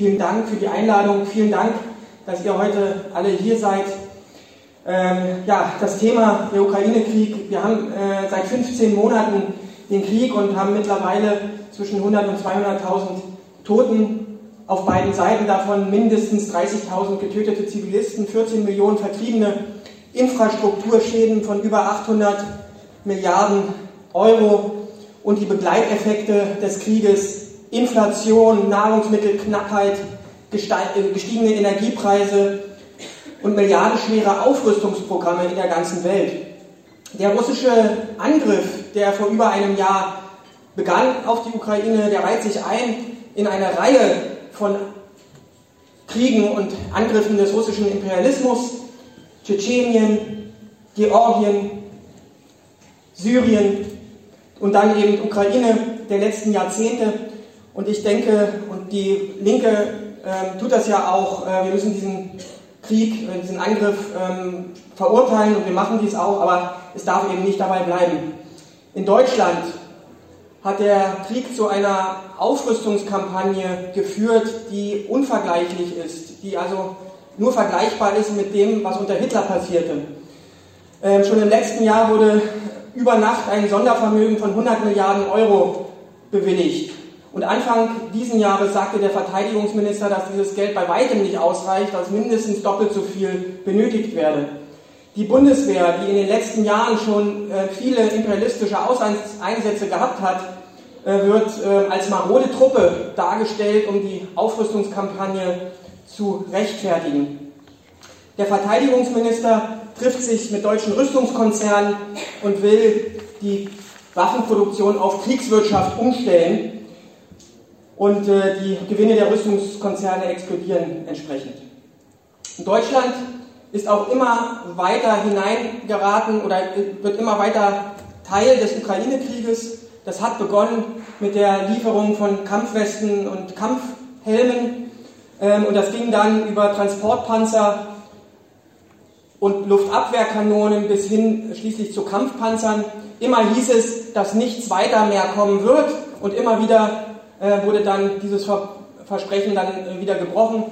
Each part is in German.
Vielen Dank für die Einladung. Vielen Dank, dass ihr heute alle hier seid. Ähm, ja, das Thema der Ukraine-Krieg. Wir haben äh, seit 15 Monaten den Krieg und haben mittlerweile zwischen 100 und 200.000 Toten auf beiden Seiten, davon mindestens 30.000 getötete Zivilisten, 14 Millionen Vertriebene, Infrastrukturschäden von über 800 Milliarden Euro und die Begleiteffekte des Krieges, Inflation, Nahrungsmittelknappheit, äh, gestiegene Energiepreise und milliardenschwere Aufrüstungsprogramme in der ganzen Welt. Der russische Angriff, der vor über einem Jahr begann auf die Ukraine, der reiht sich ein in eine Reihe von Kriegen und Angriffen des russischen Imperialismus, Tschetschenien, Georgien, Syrien und dann eben Ukraine der letzten Jahrzehnte. Und ich denke, und die Linke äh, tut das ja auch, äh, wir müssen diesen Krieg, äh, diesen Angriff ähm, verurteilen und wir machen dies auch, aber es darf eben nicht dabei bleiben. In Deutschland hat der Krieg zu einer Aufrüstungskampagne geführt, die unvergleichlich ist, die also nur vergleichbar ist mit dem, was unter Hitler passierte. Ähm, schon im letzten Jahr wurde über Nacht ein Sondervermögen von 100 Milliarden Euro bewilligt. Und Anfang diesen Jahres sagte der Verteidigungsminister, dass dieses Geld bei weitem nicht ausreicht, dass mindestens doppelt so viel benötigt werde. Die Bundeswehr, die in den letzten Jahren schon äh, viele imperialistische Auseinsätze gehabt hat, äh, wird äh, als marode Truppe dargestellt, um die Aufrüstungskampagne zu rechtfertigen. Der Verteidigungsminister trifft sich mit deutschen Rüstungskonzernen und will die Waffenproduktion auf Kriegswirtschaft umstellen und äh, die Gewinne der Rüstungskonzerne explodieren entsprechend. Deutschland ist auch immer weiter hineingeraten oder wird immer weiter Teil des Ukraine-Krieges. Das hat begonnen mit der Lieferung von Kampfwesten und Kampfhelmen ähm, und das ging dann über Transportpanzer und Luftabwehrkanonen bis hin schließlich zu Kampfpanzern. Immer hieß es, dass nichts weiter mehr kommen wird und immer wieder äh, wurde dann dieses Versprechen dann äh, wieder gebrochen.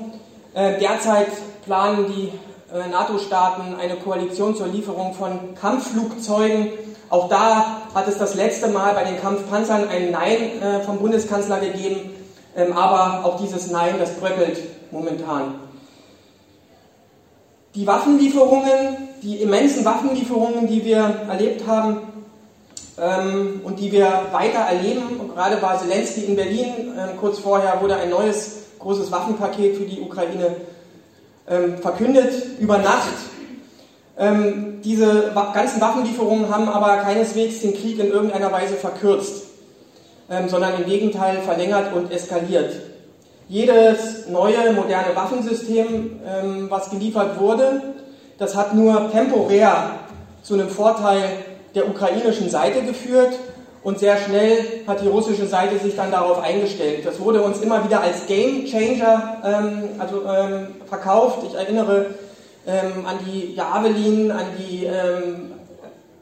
Äh, derzeit planen die NATO-Staaten eine Koalition zur Lieferung von Kampfflugzeugen. Auch da hat es das letzte Mal bei den Kampfpanzern ein Nein vom Bundeskanzler gegeben, ähm, aber auch dieses Nein, das bröckelt momentan. Die Waffenlieferungen, die immensen Waffenlieferungen, die wir erlebt haben ähm, und die wir weiter erleben, und gerade war Zelensky in Berlin, ähm, kurz vorher wurde ein neues großes Waffenpaket für die Ukraine ähm, verkündet über Nacht. Ähm, diese ganzen Waffenlieferungen haben aber keineswegs den Krieg in irgendeiner Weise verkürzt, ähm, sondern im Gegenteil verlängert und eskaliert. Jedes neue moderne Waffensystem, ähm, was geliefert wurde, das hat nur temporär zu einem Vorteil der ukrainischen Seite geführt und sehr schnell hat die russische Seite sich dann darauf eingestellt. Das wurde uns immer wieder als Game Changer ähm, also, ähm, verkauft. Ich erinnere ähm, an die Javelin, an die ähm,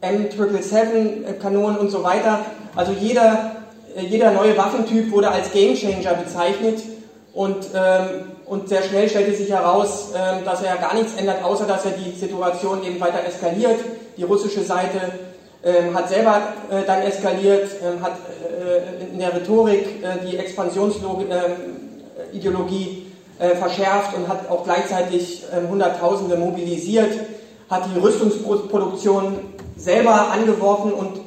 M777-Kanonen und so weiter. Also jeder, äh, jeder neue Waffentyp wurde als Game Changer bezeichnet und, ähm, und sehr schnell stellte sich heraus, ähm, dass er gar nichts ändert, außer dass er die Situation eben weiter eskaliert. Die russische Seite ähm, hat selber äh, dann eskaliert, ähm, hat äh, in der Rhetorik äh, die Expansionsideologie äh, verschärft und hat auch gleichzeitig ähm, Hunderttausende mobilisiert, hat die Rüstungsproduktion selber angeworfen und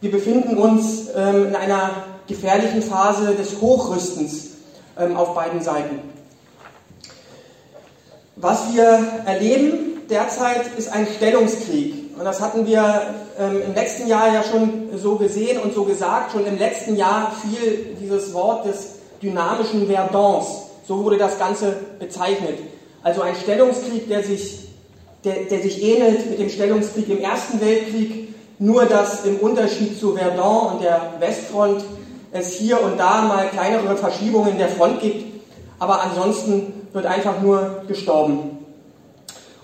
wir befinden uns ähm, in einer gefährlichen Phase des Hochrüstens ähm, auf beiden Seiten. Was wir erleben derzeit ist ein Stellungskrieg und das hatten wir ähm, im letzten Jahr ja schon so gesehen und so gesagt. Schon im letzten Jahr fiel dieses Wort des dynamischen Verdans. So wurde das Ganze bezeichnet. Also ein Stellungskrieg, der sich, der, der sich ähnelt mit dem Stellungskrieg im Ersten Weltkrieg, nur dass im Unterschied zu Verdun und der Westfront es hier und da mal kleinere Verschiebungen der Front gibt, aber ansonsten wird einfach nur gestorben.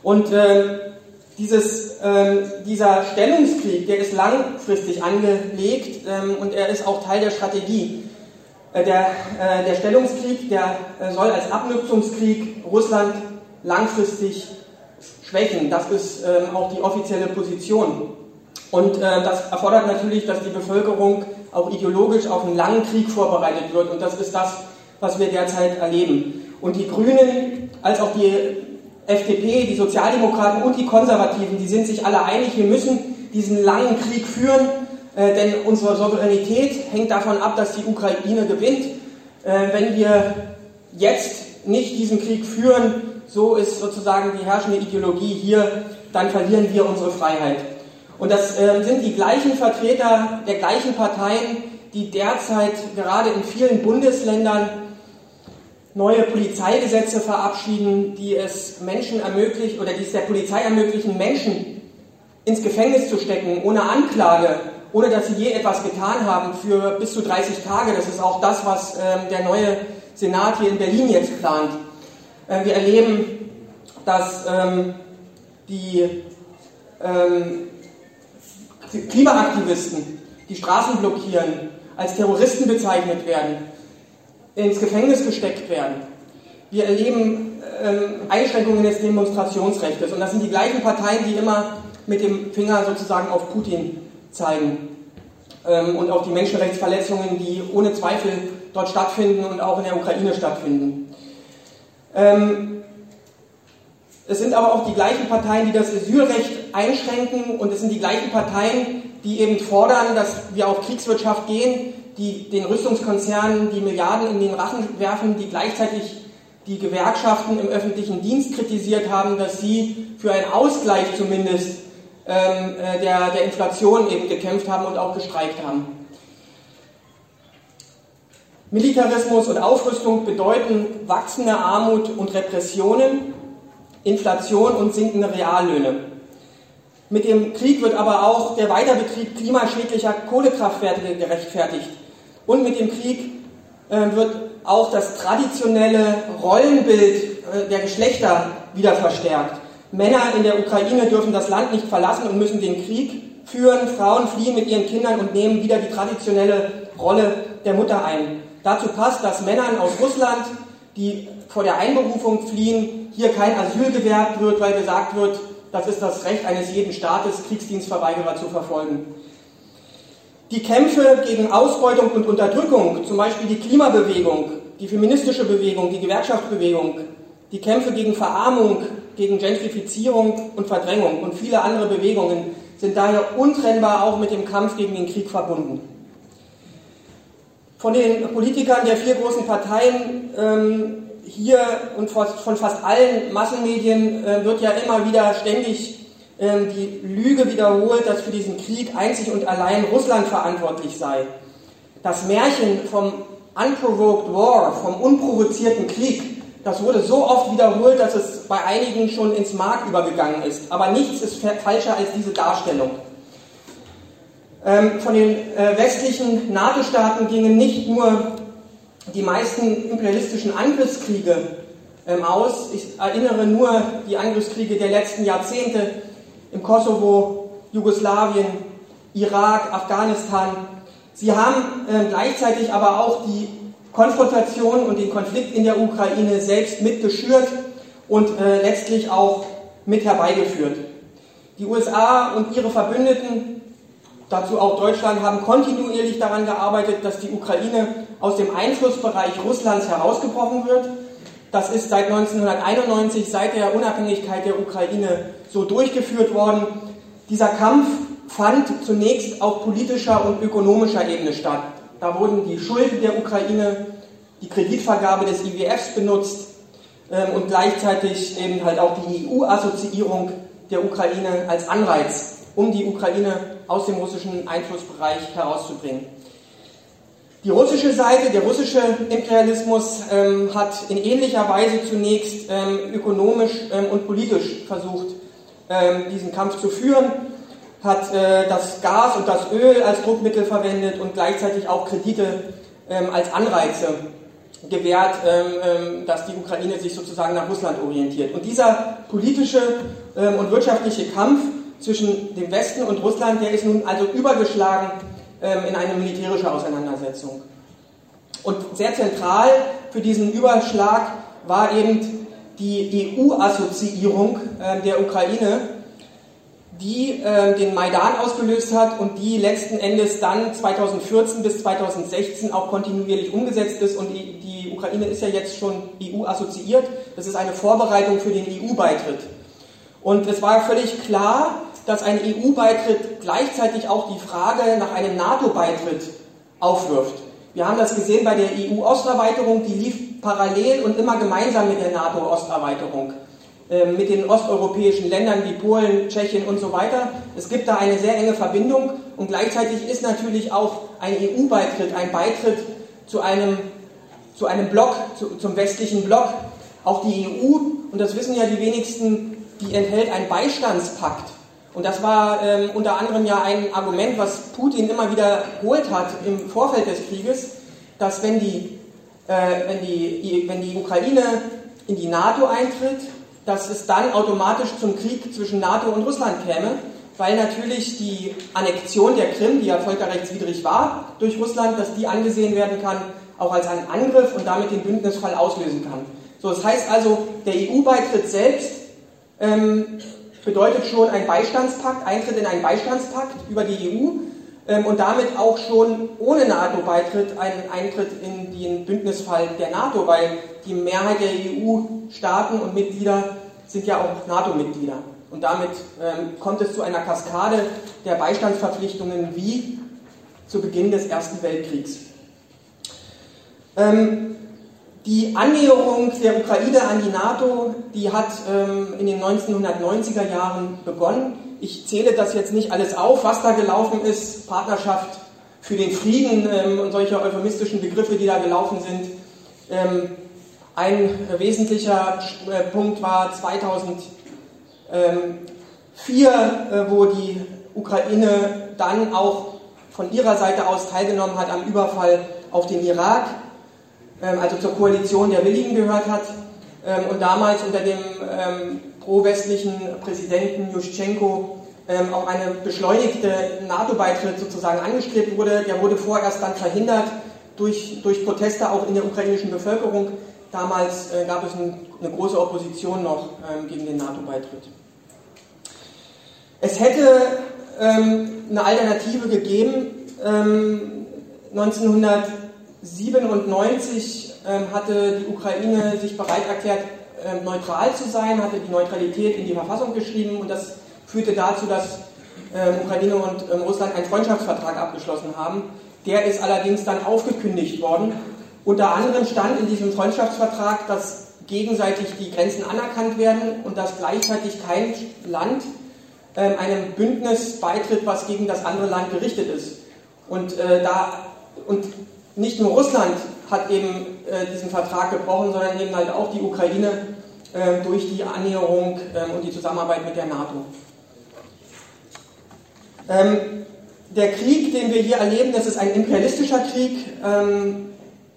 Und äh, dieses, ähm, dieser Stellungskrieg, der ist langfristig angelegt ähm, und er ist auch Teil der Strategie. Äh, der, äh, der Stellungskrieg, der äh, soll als Abnutzungskrieg Russland langfristig schwächen. Das ist ähm, auch die offizielle Position. Und das erfordert natürlich, dass die Bevölkerung auch ideologisch auf einen langen Krieg vorbereitet wird. Und das ist das, was wir derzeit erleben. Und die Grünen als auch die FDP, die Sozialdemokraten und die Konservativen, die sind sich alle einig, wir müssen diesen langen Krieg führen, äh, denn unsere Souveränität hängt davon ab, dass die Ukraine gewinnt. Äh, wenn wir jetzt nicht diesen Krieg führen, so ist sozusagen die herrschende Ideologie hier, dann verlieren wir unsere Freiheit. Und das äh, sind die gleichen Vertreter der gleichen Parteien, die derzeit gerade in vielen Bundesländern neue Polizeigesetze verabschieden, die es Menschen ermöglichen oder die es der Polizei ermöglichen, Menschen ins Gefängnis zu stecken, ohne Anklage, ohne dass sie je etwas getan haben, für bis zu 30 Tage. Das ist auch das, was ähm, der neue Senat hier in Berlin jetzt plant. Äh, wir erleben, dass ähm, die ähm, Klimaaktivisten, die Straßen blockieren, als Terroristen bezeichnet werden, ins Gefängnis gesteckt werden. Wir erleben ähm, Einschränkungen des Demonstrationsrechts und das sind die gleichen Parteien, die immer mit dem Finger sozusagen auf Putin zeigen ähm, und auf die Menschenrechtsverletzungen, die ohne Zweifel dort stattfinden und auch in der Ukraine stattfinden. Ähm, es sind aber auch die gleichen Parteien, die das Asylrecht einschränken und es sind die gleichen Parteien, die eben fordern, dass wir auf Kriegswirtschaft gehen, die den Rüstungskonzernen die Milliarden in den Rachen werfen, die gleichzeitig die Gewerkschaften im öffentlichen Dienst kritisiert haben, dass sie für einen Ausgleich zumindest ähm, äh, der, der Inflation eben gekämpft haben und auch gestreikt haben. Militarismus und Aufrüstung bedeuten wachsende Armut und Repressionen, Inflation und sinkende Reallöhne. Mit dem Krieg wird aber auch der Weiterbetrieb klimaschädlicher Kohlekraftwerke gerechtfertigt. Und mit dem Krieg äh, wird auch das traditionelle Rollenbild äh, der Geschlechter wieder verstärkt. Männer in der Ukraine dürfen das Land nicht verlassen und müssen den Krieg führen. Frauen fliehen mit ihren Kindern und nehmen wieder die traditionelle Rolle der Mutter ein. Dazu passt, dass Männern aus Russland, die vor der Einberufung fliehen, hier kein Asyl gewährt wird, weil gesagt wird, das ist das Recht eines jeden Staates, Kriegsdienstverweigerer zu verfolgen. Die Kämpfe gegen Ausbeutung und Unterdrückung, zum Beispiel die Klimabewegung, die feministische Bewegung, die Gewerkschaftsbewegung, die Kämpfe gegen Verarmung, gegen Gentrifizierung und Verdrängung und viele andere Bewegungen sind daher untrennbar auch mit dem Kampf gegen den Krieg verbunden. Von den Politikern der vier großen Parteien ähm, hier und von fast allen Massenmedien äh, wird ja immer wieder ständig die Lüge wiederholt, dass für diesen Krieg einzig und allein Russland verantwortlich sei. Das Märchen vom Unprovoked War, vom unprovozierten Krieg, das wurde so oft wiederholt, dass es bei einigen schon ins Mark übergegangen ist. Aber nichts ist falscher als diese Darstellung. Ähm, von den äh, westlichen NATO-Staaten gingen nicht nur die meisten imperialistischen Angriffskriege ähm, aus. Ich erinnere nur die Angriffskriege der letzten Jahrzehnte im Kosovo, Jugoslawien, Irak, Afghanistan. Sie haben äh, gleichzeitig aber auch die Konfrontation und den Konflikt in der Ukraine selbst mitgeschürt und äh, letztlich auch mit herbeigeführt. Die USA und ihre Verbündeten, dazu auch Deutschland, haben kontinuierlich daran gearbeitet, dass die Ukraine aus dem Einflussbereich Russlands herausgebrochen wird. Das ist seit 1991, seit der Unabhängigkeit der Ukraine, so durchgeführt worden. Dieser Kampf fand zunächst auf politischer und ökonomischer Ebene statt. Da wurden die Schulden der Ukraine, die Kreditvergabe des IWFs benutzt ähm, und gleichzeitig eben halt auch die EU-Assoziierung der Ukraine als Anreiz, um die Ukraine aus dem russischen Einflussbereich herauszubringen. Die russische Seite, der russische Imperialismus ähm, hat in ähnlicher Weise zunächst ähm, ökonomisch ähm, und politisch versucht, diesen Kampf zu führen, hat äh, das Gas und das Öl als Druckmittel verwendet und gleichzeitig auch Kredite ähm, als Anreize gewährt, ähm, dass die Ukraine sich sozusagen nach Russland orientiert. Und dieser politische und wirtschaftliche Kampf zwischen dem Westen und Russland, der ist nun also übergeschlagen ähm, in eine militärische Auseinandersetzung. Und sehr zentral für diesen Überschlag war eben die EU-Assoziierung äh, der Ukraine, die äh, den Maidan ausgelöst hat und die letzten Endes dann 2014 bis 2016 auch kontinuierlich umgesetzt ist. Und die, die Ukraine ist ja jetzt schon EU-assoziiert. Das ist eine Vorbereitung für den EU-Beitritt. Und es war völlig klar, dass ein EU-Beitritt gleichzeitig auch die Frage nach einem NATO-Beitritt aufwirft. Wir haben das gesehen bei der EU-Osterweiterung, die lief parallel und immer gemeinsam mit der NATO-Osterweiterung, äh, mit den osteuropäischen Ländern wie Polen, Tschechien und so weiter. Es gibt da eine sehr enge Verbindung und gleichzeitig ist natürlich auch ein EU-Beitritt, ein Beitritt zu einem, zu einem Block, zu, zum westlichen Block. Auch die EU, und das wissen ja die wenigsten, die enthält einen Beistandspakt. Und das war ähm, unter anderem ja ein Argument, was Putin immer wiederholt hat im Vorfeld des Krieges, dass wenn die, äh, wenn die, wenn die Ukraine in die NATO eintritt, dass es dann automatisch zum Krieg zwischen NATO und Russland käme, weil natürlich die Annexion der Krim, die ja völkerrechtswidrig war durch Russland, dass die angesehen werden kann, auch als ein Angriff und damit den Bündnisfall auslösen kann. So, das heißt also, der EU-Beitritt selbst ähm, bedeutet schon ein Beistandspakt, Eintritt in einen Beistandspakt über die EU ähm, und damit auch schon ohne NATO-Beitritt ein Eintritt in den Bündnisfall der NATO, weil die Mehrheit der EU-Staaten und Mitglieder sind ja auch NATO-Mitglieder. Und damit ähm, kommt es zu einer Kaskade der Beistandsverpflichtungen wie zu Beginn des Ersten Weltkriegs. Ähm, die Annäherung der Ukraine an die NATO, die hat ähm, in den 1990er Jahren begonnen. Ich zähle das jetzt nicht alles auf, was da gelaufen ist. Partnerschaft für den Frieden ähm, und solche euphemistischen Begriffe, die da gelaufen sind. Ähm, ein wesentlicher äh, Punkt war 2004, äh, wo die Ukraine dann auch von ihrer Seite aus teilgenommen hat am Überfall auf den Irak. Ähm, also zur Koalition der Willigen gehört hat ähm, und damals unter dem ähm, pro-westlichen Präsidenten Juschenko auch eine beschleunigte NATO-Beitritt sozusagen angestrebt wurde. Der wurde vorerst dann verhindert durch, durch Proteste auch in der ukrainischen Bevölkerung. Damals äh, gab es ein, eine große Opposition noch gegen den NATO-Beitritt. Es hätte eine Alternative gegeben. Ähm, 1900 1997 ähm, hatte die Ukraine sich bereit erklärt, ähm, neutral zu sein, hatte die Neutralität in die Verfassung geschrieben und das führte dazu, dass ähm, Ukraine und Russland einen Freundschaftsvertrag abgeschlossen haben. Der ist allerdings dann aufgekündigt worden. Unter anderem stand in diesem Freundschaftsvertrag, dass gegenseitig die Grenzen anerkannt werden und dass gleichzeitig kein Land einem Bündnis beitritt, was gegen das andere Land gerichtet ist. Und, äh, da, und nicht nur Russland hat eben äh, diesen Vertrag gebrochen, sondern eben halt auch die Ukraine äh, durch die Annäherung äh, und die Zusammenarbeit mit der NATO. Ähm, der Krieg, den wir hier erleben, das ist ein imperialistischer Krieg. Ähm,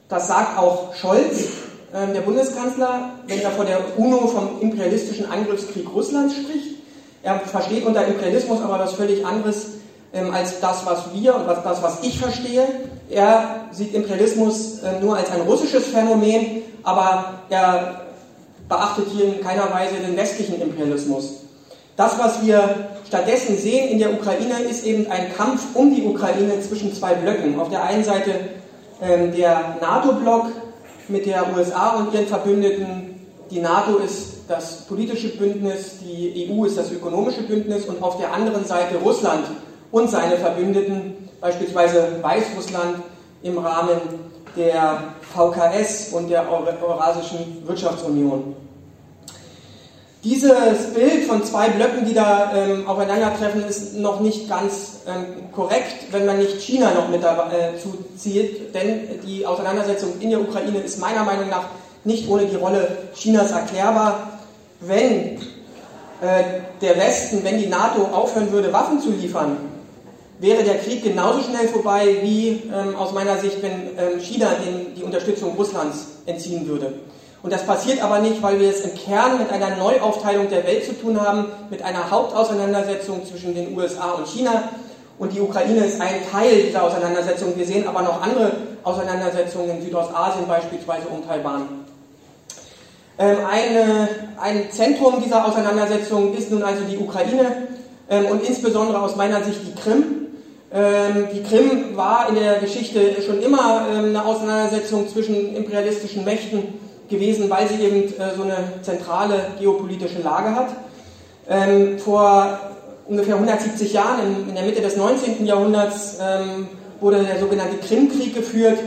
das sagt auch Scholz, ähm, der Bundeskanzler, wenn er vor der UNO vom imperialistischen Angriffskrieg Russlands spricht. Er versteht unter Imperialismus aber was völlig anderes ähm, als das, was wir und was, das, was ich verstehe. Er sieht Imperialismus äh, nur als ein russisches Phänomen, aber er beachtet hier in keiner Weise den westlichen Imperialismus. Das, was wir stattdessen sehen in der Ukraine, ist eben ein Kampf um die Ukraine zwischen zwei Blöcken. Auf der einen Seite ähm, der NATO-Block mit der USA und ihren Verbündeten. Die NATO ist das politische Bündnis, die EU ist das ökonomische Bündnis und auf der anderen Seite Russland und seine Verbündeten, beispielsweise Weißrussland im Rahmen der VKS und der Eurasischen Wirtschaftsunion. Dieses Bild von zwei Blöcken, die da ähm, aufeinandertreffen, ist noch nicht ganz ähm, korrekt, wenn man nicht China noch mit dazu äh, zieht, denn die Auseinandersetzung in der Ukraine ist meiner Meinung nach nicht ohne die Rolle Chinas erklärbar. Wenn äh, der Westen, wenn die NATO aufhören würde, Waffen zu liefern, wäre der Krieg genauso schnell vorbei, wie ähm, aus meiner Sicht, wenn ähm, China den, die Unterstützung Russlands entziehen würde. Und das passiert aber nicht, weil wir es im Kern mit einer Neuaufteilung der Welt zu tun haben, mit einer Hauptauseinandersetzung zwischen den USA und China. Und die Ukraine ist ein Teil dieser Auseinandersetzung. Wir sehen aber noch andere Auseinandersetzungen in Südostasien, beispielsweise um Taiwan. Ähm, eine, ein Zentrum dieser Auseinandersetzung ist nun also die Ukraine ähm, und insbesondere aus meiner Sicht die Krim. Ähm, die Krim war in der Geschichte schon immer ähm, eine Auseinandersetzung zwischen imperialistischen Mächten gewesen, weil sie eben äh, so eine zentrale geopolitische Lage hat. Ähm, vor ungefähr 170 Jahren, in, der Mitte des 19. Jahrhunderts, wurde der sogenannte Krimkrieg geführt.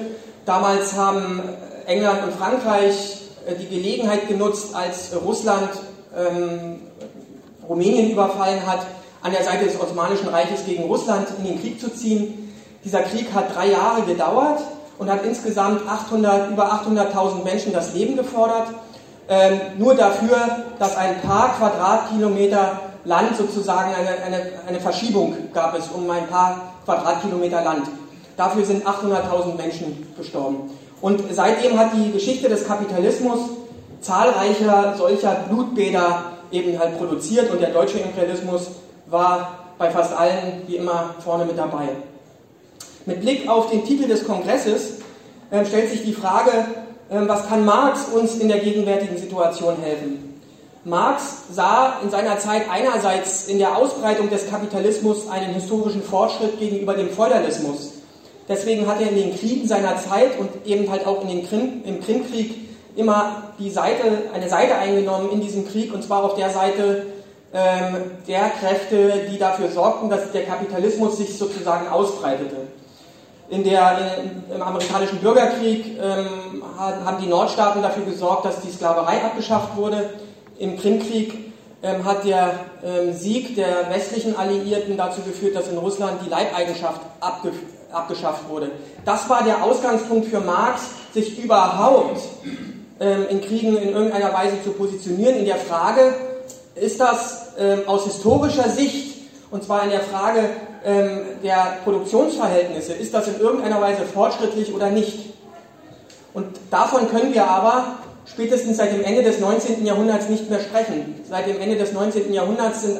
Damals haben England und Frankreich äh, die Gelegenheit genutzt, als Russland Rumänien überfallen hat, an der Seite des Osmanischen Reiches gegen Russland in den Krieg zu ziehen. Dieser Krieg hat drei Jahre gedauert und hat insgesamt 800, über 800.000 Menschen das Leben gefordert. Ähm, nur dafür, dass ein paar Quadratkilometer Land sozusagen eine, eine, eine Verschiebung gab es um ein paar Quadratkilometer Land. Dafür sind 800.000 Menschen gestorben. Und seitdem hat die Geschichte des Kapitalismus zahlreicher solcher Blutbäder eben halt produziert und der deutsche Imperialismus war bei fast allen wie immer vorne mit dabei. Mit Blick auf den Titel des Kongresses äh, stellt sich die Frage, äh, was kann Marx uns in der gegenwärtigen Situation helfen? Marx sah in seiner Zeit einerseits in der Ausbreitung des Kapitalismus einen historischen Fortschritt gegenüber dem Feudalismus. Deswegen hat er in den Kriegen seiner Zeit und eben halt auch in den Krim, im Krimkrieg immer die Seite, eine Seite eingenommen in diesem Krieg, und zwar auf der Seite der Kräfte, die dafür sorgten, dass der Kapitalismus sich sozusagen ausbreitete. In der, Im amerikanischen Bürgerkrieg ähm, haben die Nordstaaten dafür gesorgt, dass die Sklaverei abgeschafft wurde. Im Krimkrieg ähm, hat der ähm, Sieg der westlichen Alliierten dazu geführt, dass in Russland die Leibeigenschaft abge abgeschafft wurde. Das war der Ausgangspunkt für Marx, sich überhaupt ähm, in Kriegen in irgendeiner Weise zu positionieren, in der Frage, ist das ähm, aus historischer Sicht, und zwar in der Frage ähm, der Produktionsverhältnisse, ist das in irgendeiner Weise fortschrittlich oder nicht? Und davon können wir aber spätestens seit dem Ende des 19. Jahrhunderts nicht mehr sprechen. Seit dem Ende des 19. Jahrhunderts sind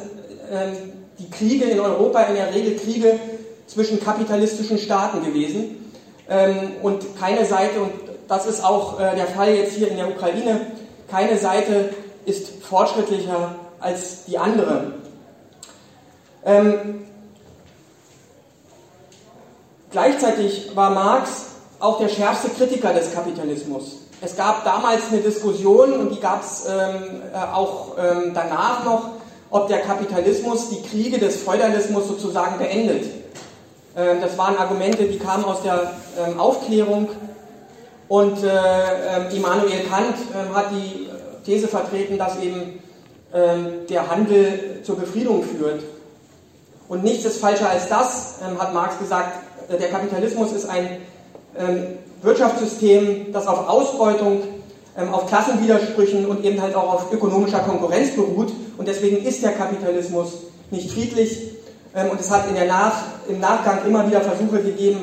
ähm, die Kriege in Europa in der Regel Kriege zwischen kapitalistischen Staaten gewesen. Ähm, und keine Seite, und das ist auch äh, der Fall jetzt hier in der Ukraine, keine Seite ist fortschrittlicher als die andere. Ähm, gleichzeitig war Marx auch der schärfste Kritiker des Kapitalismus. Es gab damals eine Diskussion und die gab es ähm, äh, auch ähm, danach noch, ob der Kapitalismus die Kriege des Feudalismus sozusagen beendet. Ähm, das waren Argumente, die kamen aus der ähm, Aufklärung und äh, ähm, Immanuel Kant hat die These vertreten, dass eben der Handel zur Befriedung führt. Und nichts ist falscher als das, hat Marx gesagt. Äh, der Kapitalismus ist ein Wirtschaftssystem, das auf Ausbeutung, auf Klassenwidersprüchen und eben halt auch auf ökonomischer Konkurrenz beruht. Und deswegen ist der Kapitalismus nicht friedlich, ähm, und es hat Nach im Nachgang immer wieder Versuche gegeben,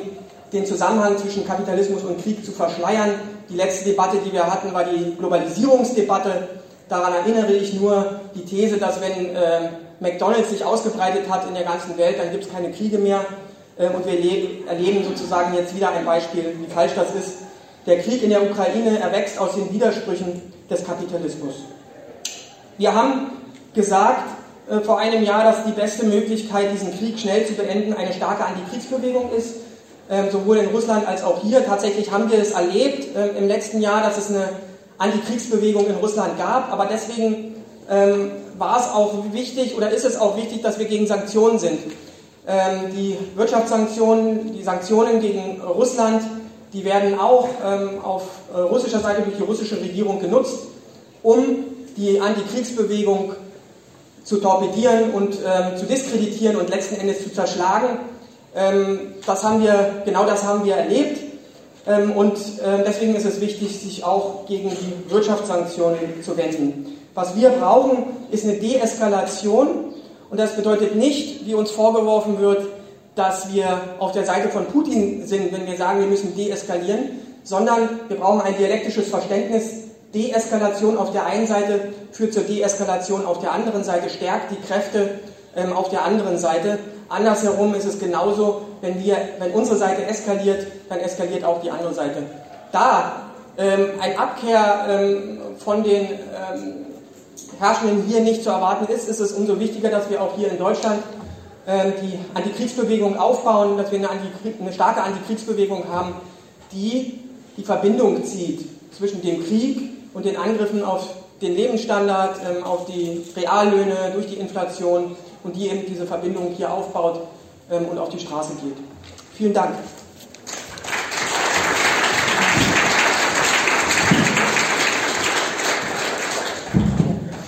den Zusammenhang zwischen Kapitalismus und Krieg zu verschleiern. Die letzte Debatte, die wir hatten, war die Globalisierungsdebatte. Daran erinnere ich nur die These, dass wenn äh, McDonald's sich ausgebreitet hat in der ganzen Welt, dann gibt es keine Kriege mehr. Äh, und wir erleben sozusagen jetzt wieder ein Beispiel, wie falsch das ist. Der Krieg in der Ukraine erwächst aus den Widersprüchen des Kapitalismus. Wir haben gesagt, äh, vor einem Jahr, dass die beste Möglichkeit, diesen Krieg schnell zu beenden, eine starke Antikriegsbewegung ist. Ähm, sowohl in Russland als auch hier. Tatsächlich haben wir es erlebt ähm, im letzten Jahr, dass es eine Antikriegsbewegung in Russland gab. Aber deswegen ähm, war es auch wichtig oder ist es auch wichtig, dass wir gegen Sanktionen sind. die Wirtschaftssanktionen, die Sanktionen gegen Russland, die werden auch auf äh, russischer Seite durch die russische Regierung genutzt, um die Antikriegsbewegung zu torpedieren und ähm, zu diskreditieren und letzten Endes zu zerschlagen. Ähm, das haben wir, genau das haben wir erlebt. Ähm, und äh, deswegen ist es wichtig, sich auch gegen die Wirtschaftssanktionen zu wenden. Was wir brauchen, ist eine Deeskalation. Und das bedeutet nicht, wie uns vorgeworfen wird, dass wir auf der Seite von Putin sind, wenn wir sagen, wir müssen deeskalieren, sondern wir brauchen ein dialektisches Verständnis Deeskalation auf der einen Seite führt zur Deeskalation auf der anderen Seite, stärkt die Kräfte ähm, auf der anderen Seite. Andersherum ist es genauso, wenn, wir, wenn unsere Seite eskaliert, dann eskaliert auch die andere Seite. Da ähm, ein Abkehr ähm, von den ähm, Herrschenden hier nicht zu erwarten ist, ist es umso wichtiger, dass wir auch hier in Deutschland ähm, die Antikriegsbewegung aufbauen, dass wir eine, Antikrieg, eine starke Antikriegsbewegung haben, die die Verbindung zieht zwischen dem Krieg und den Angriffen auf den Lebensstandard, ähm, auf die Reallöhne durch die Inflation und die eben diese Verbindung hier aufbaut ähm, und auf die Straße geht. Vielen Dank.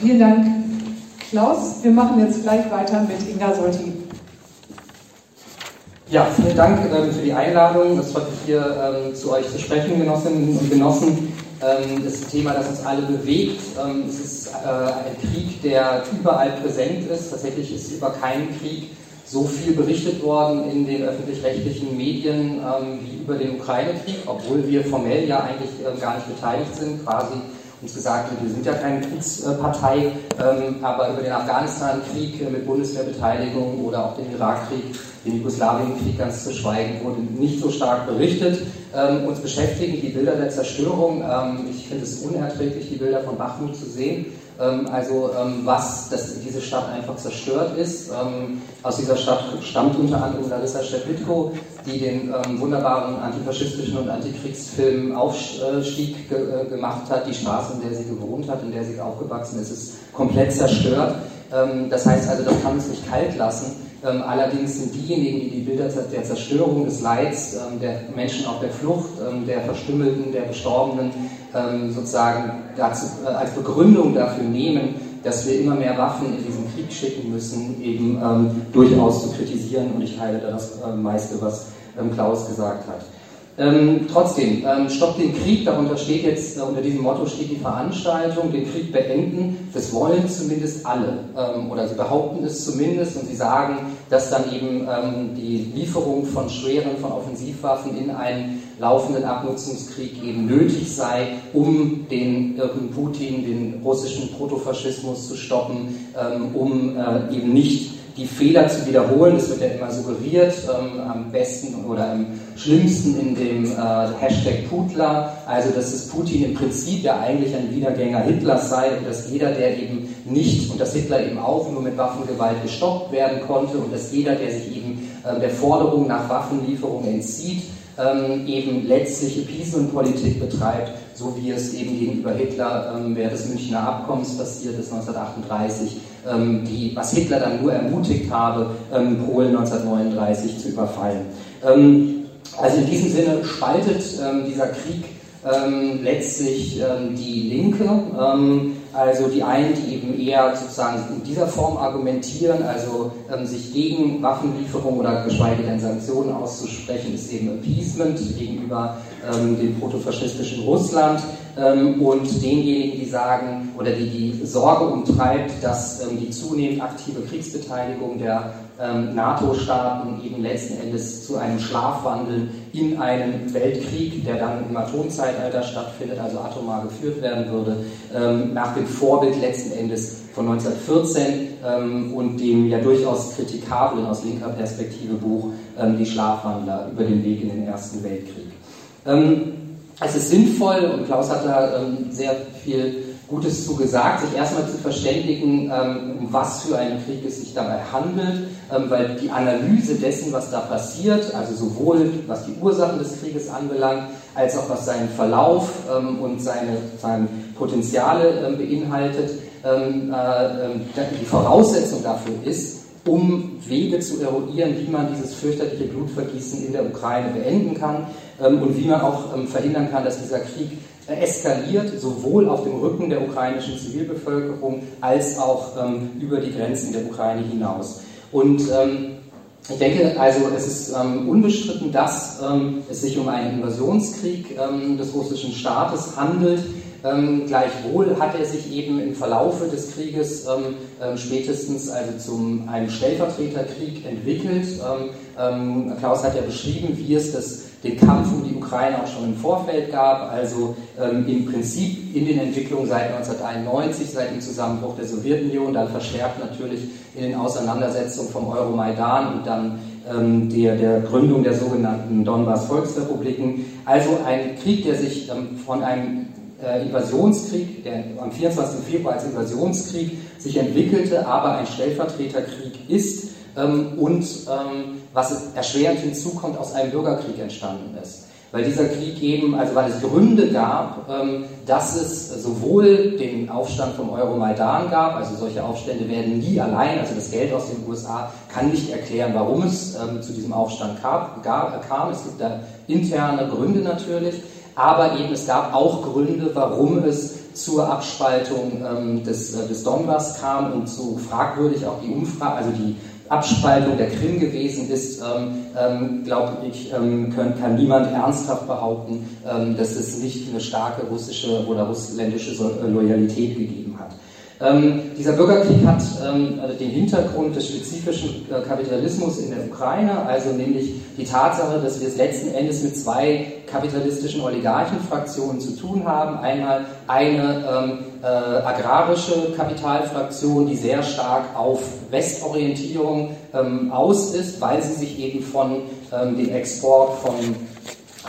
Vielen Dank, Klaus. Wir machen jetzt gleich weiter mit Inga Solti. Ja, vielen Dank ähm, für die Einladung. Es freut mich hier ähm, zu euch zu sprechen, Genossinnen und Genossen. Ähm, das ist ein Thema, das uns alle bewegt. Ähm, es ist äh, ein Krieg, der überall präsent ist. Tatsächlich ist über keinen Krieg so viel berichtet worden in den öffentlich-rechtlichen Medien ähm, wie über den Ukraine-Krieg, obwohl wir formell ja eigentlich gar nicht beteiligt sind, quasi uns gesagt wir sind ja keine Kriegspartei, ähm, aber über den Afghanistan-Krieg äh, mit Bundeswehrbeteiligung oder auch den Irakkrieg, den Jugoslawienkrieg ganz zu schweigen, wurde nicht so stark berichtet. Ähm, uns beschäftigen die Bilder der Zerstörung. Ähm, ich finde es unerträglich, die Bilder von Bachmut zu sehen. Ähm, also ähm, was dass diese Stadt einfach zerstört ist. Ähm, aus dieser Stadt stammt unter anderem Larissa Schepitko, die den wunderbaren antifaschistischen und Antikriegsfilm Aufstieg ge äh, gemacht hat. Die Straße, in der sie gewohnt hat, in der sie aufgewachsen ist, ist komplett zerstört. das heißt also, das kann uns nicht kalt lassen. Ähm, allerdings sind diejenigen, die die Bilder der Zerstörung, des Leids, ähm, der Menschen auf der Flucht, ähm, der Verstümmelten, der Gestorbenen ähm, sozusagen dazu, äh, als Begründung dafür nehmen, dass wir immer mehr Waffen in diesen Krieg schicken müssen, eben ähm, durchaus zu kritisieren. Und ich teile da das äh, meiste, was ähm, Klaus gesagt hat. Ähm, trotzdem, ähm, Stopp den Krieg, darunter steht jetzt, äh, unter diesem Motto steht die Veranstaltung, den Krieg beenden, das wollen zumindest alle, ähm, oder sie behaupten es zumindest. Und sie sagen, dass dann eben ähm, die Lieferung von schweren, von Offensivwaffen in einen laufenden Abnutzungskrieg eben nötig sei, um den Putin, den russischen Protofaschismus zu stoppen, ähm, um äh, eben nicht die Fehler zu wiederholen. Das wird ja immer suggeriert, ähm, am besten oder am schlimmsten in dem äh, Hashtag Putler, also dass es Putin im Prinzip ja eigentlich ein Wiedergänger Hitlers sei und dass jeder, der eben nicht, und dass Hitler eben auch nur mit Waffengewalt gestoppt werden konnte und dass jeder, der sich eben äh, der Forderung nach Waffenlieferung entzieht, ähm, eben letztliche Appeasement-Politik betreibt, so wie es eben gegenüber Hitler ähm, während des Münchner Abkommens passiert ist 1938, ähm, die, was Hitler dann nur ermutigt habe, ähm, Polen 1939 zu überfallen. Ähm, also in diesem Sinne spaltet ähm, dieser Krieg letztlich die Linke. Also die einen, die eben eher sozusagen in dieser Form argumentieren, also ähm, sich gegen Waffenlieferung oder geschweige denn Sanktionen auszusprechen, ist eben Appeasement gegenüber ähm, dem protofaschistischen Russland ähm, und denjenigen, die sagen oder die die Sorge umtreibt, dass ähm, die zunehmend aktive Kriegsbeteiligung der ähm, NATO-Staaten eben letzten Endes zu einem Schlafwandel in einen Weltkrieg, der dann im Atomzeitalter stattfindet, also atomar geführt werden würde, ähm, nach dem Vorbild letzten Endes von 1914 ähm, und dem ja durchaus kritikablen aus linker Perspektive Buch Die Schlafwandler über den Weg in den Ersten Weltkrieg. Ähm, es ist sinnvoll, und Klaus hat da ähm, sehr viel Gutes zu gesagt, sich erstmal zu verständigen, ähm, um was für einen Krieg es sich dabei handelt, weil die Analyse dessen, was da passiert, also sowohl was die Ursachen des Krieges anbelangt, als auch was seinen Verlauf und seine, seine Potenziale beinhaltet, äh, die Voraussetzung dafür ist, um Wege zu eruieren, wie man dieses fürchterliche Blutvergießen in der Ukraine beenden kann und wie man auch verhindern kann, dass dieser Krieg eskaliert, sowohl auf dem Rücken der ukrainischen Zivilbevölkerung als auch ähm, über die Grenzen der Ukraine hinaus. Und ähm, ich denke also, es ist ähm, unbestritten, dass ähm, es sich um einen Invasionskrieg ähm, des russischen Staates handelt, Ähm, gleichwohl hat er sich eben im Verlaufe des Krieges ähm, ähm, spätestens also zum einem Stellvertreterkrieg entwickelt. Ähm, ähm, Klaus hat ja beschrieben, wie es das, den Kampf um die Ukraine auch schon im Vorfeld gab, also ähm, im Prinzip in den Entwicklungen seit 1991, seit dem Zusammenbruch der Sowjetunion, dann verstärkt natürlich in den Auseinandersetzungen vom Euromaidan und dann der, der, Gründung der sogenannten Donbass-Volksrepubliken. Also ein Krieg, der sich von einem äh, Invasionskrieg, der am 24. Februar als Invasionskrieg sich entwickelte, aber ein Stellvertreterkrieg ist ähm, und ähm, was erschwerend hinzukommt, aus einem Bürgerkrieg entstanden ist. Weil dieser Krieg eben, also weil es Gründe gab, ähm, dass es sowohl den Aufstand vom Euromaidan gab, also solche Aufstände werden nie allein, also das Geld aus den USA kann nicht erklären, warum es ähm, zu diesem Aufstand kam, kam. Es gibt da interne Gründe natürlich, aber eben es gab auch Gründe, warum es zur Abspaltung ähm, des, äh, des Donbass kam und so fragwürdig auch die Umfrage, also die Abspaltung der Krim gewesen ist, ähm, ähm, glaube ich, ähm, können, kann niemand ernsthaft behaupten, ähm, dass es nicht eine starke russische oder russländische Loyalität gegeben hat. Ähm, dieser Bürgerkrieg hat ähm, also den Hintergrund des spezifischen äh, Kapitalismus in der Ukraine, also nämlich die Tatsache, dass wir es letzten Endes mit zwei kapitalistischen Oligarchenfraktionen zu tun haben. Einmal eine ähm, äh, agrarische Kapitalfraktion, die sehr stark auf Westorientierung ähm, aus ist, weil sie sich eben von ähm, dem Export von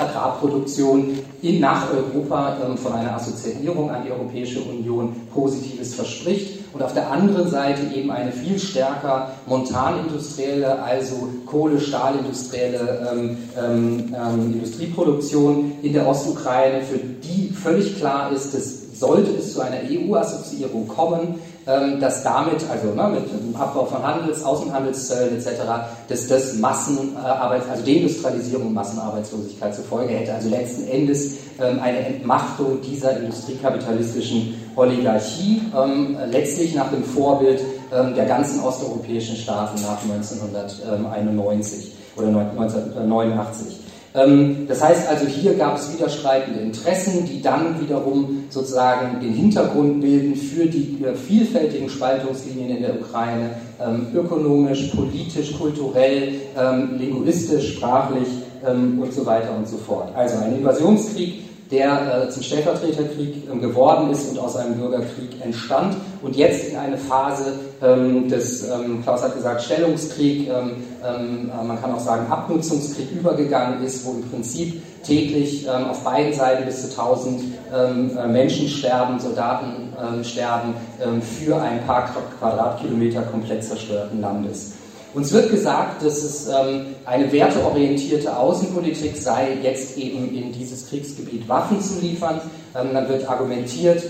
Agrarproduktion in, nach Europa ähm, von einer Assoziierung an die Europäische Union Positives verspricht und auf der anderen Seite eben eine viel stärker montanindustrielle, also Kohle-Stahlindustrielle ähm, ähm, ähm, Industrieproduktion in der Ostukraine, für die völlig klar ist, dass sollte es zu einer EU-Assoziierung kommen, dass damit, also ne, mit dem Abbau von Handels-, Außenhandelszöllen etc., dass das Massenarbeit, also Deindustrialisierung und Massenarbeitslosigkeit zur Folge hätte. Also letzten Endes ähm, eine Entmachtung dieser industriekapitalistischen Oligarchie, ähm, letztlich nach dem Vorbild der ganzen osteuropäischen Staaten nach 1991 oder 1989. Ähm, das heißt also, hier gab es widerstreitende Interessen, die dann wiederum sozusagen den Hintergrund bilden für die äh, vielfältigen Spaltungslinien in der Ukraine, ähm, ökonomisch, politisch, kulturell, ähm, linguistisch, sprachlich und so weiter und so fort. Also ein Invasionskrieg, der äh, zum Stellvertreterkrieg geworden ist und aus einem Bürgerkrieg entstand und jetzt in eine Phase des, Klaus hat gesagt, Stellungskrieg, ähm, äh, man kann auch sagen Abnutzungskrieg übergegangen ist, wo im Prinzip täglich ähm, auf beiden Seiten bis zu 1000 ähm, äh, Menschen sterben, Soldaten sterben für ein paar Quadratkilometer komplett zerstörten Landes. Uns wird gesagt, dass es eine werteorientierte Außenpolitik sei, jetzt eben in dieses Kriegsgebiet Waffen zu liefern. dann wird argumentiert,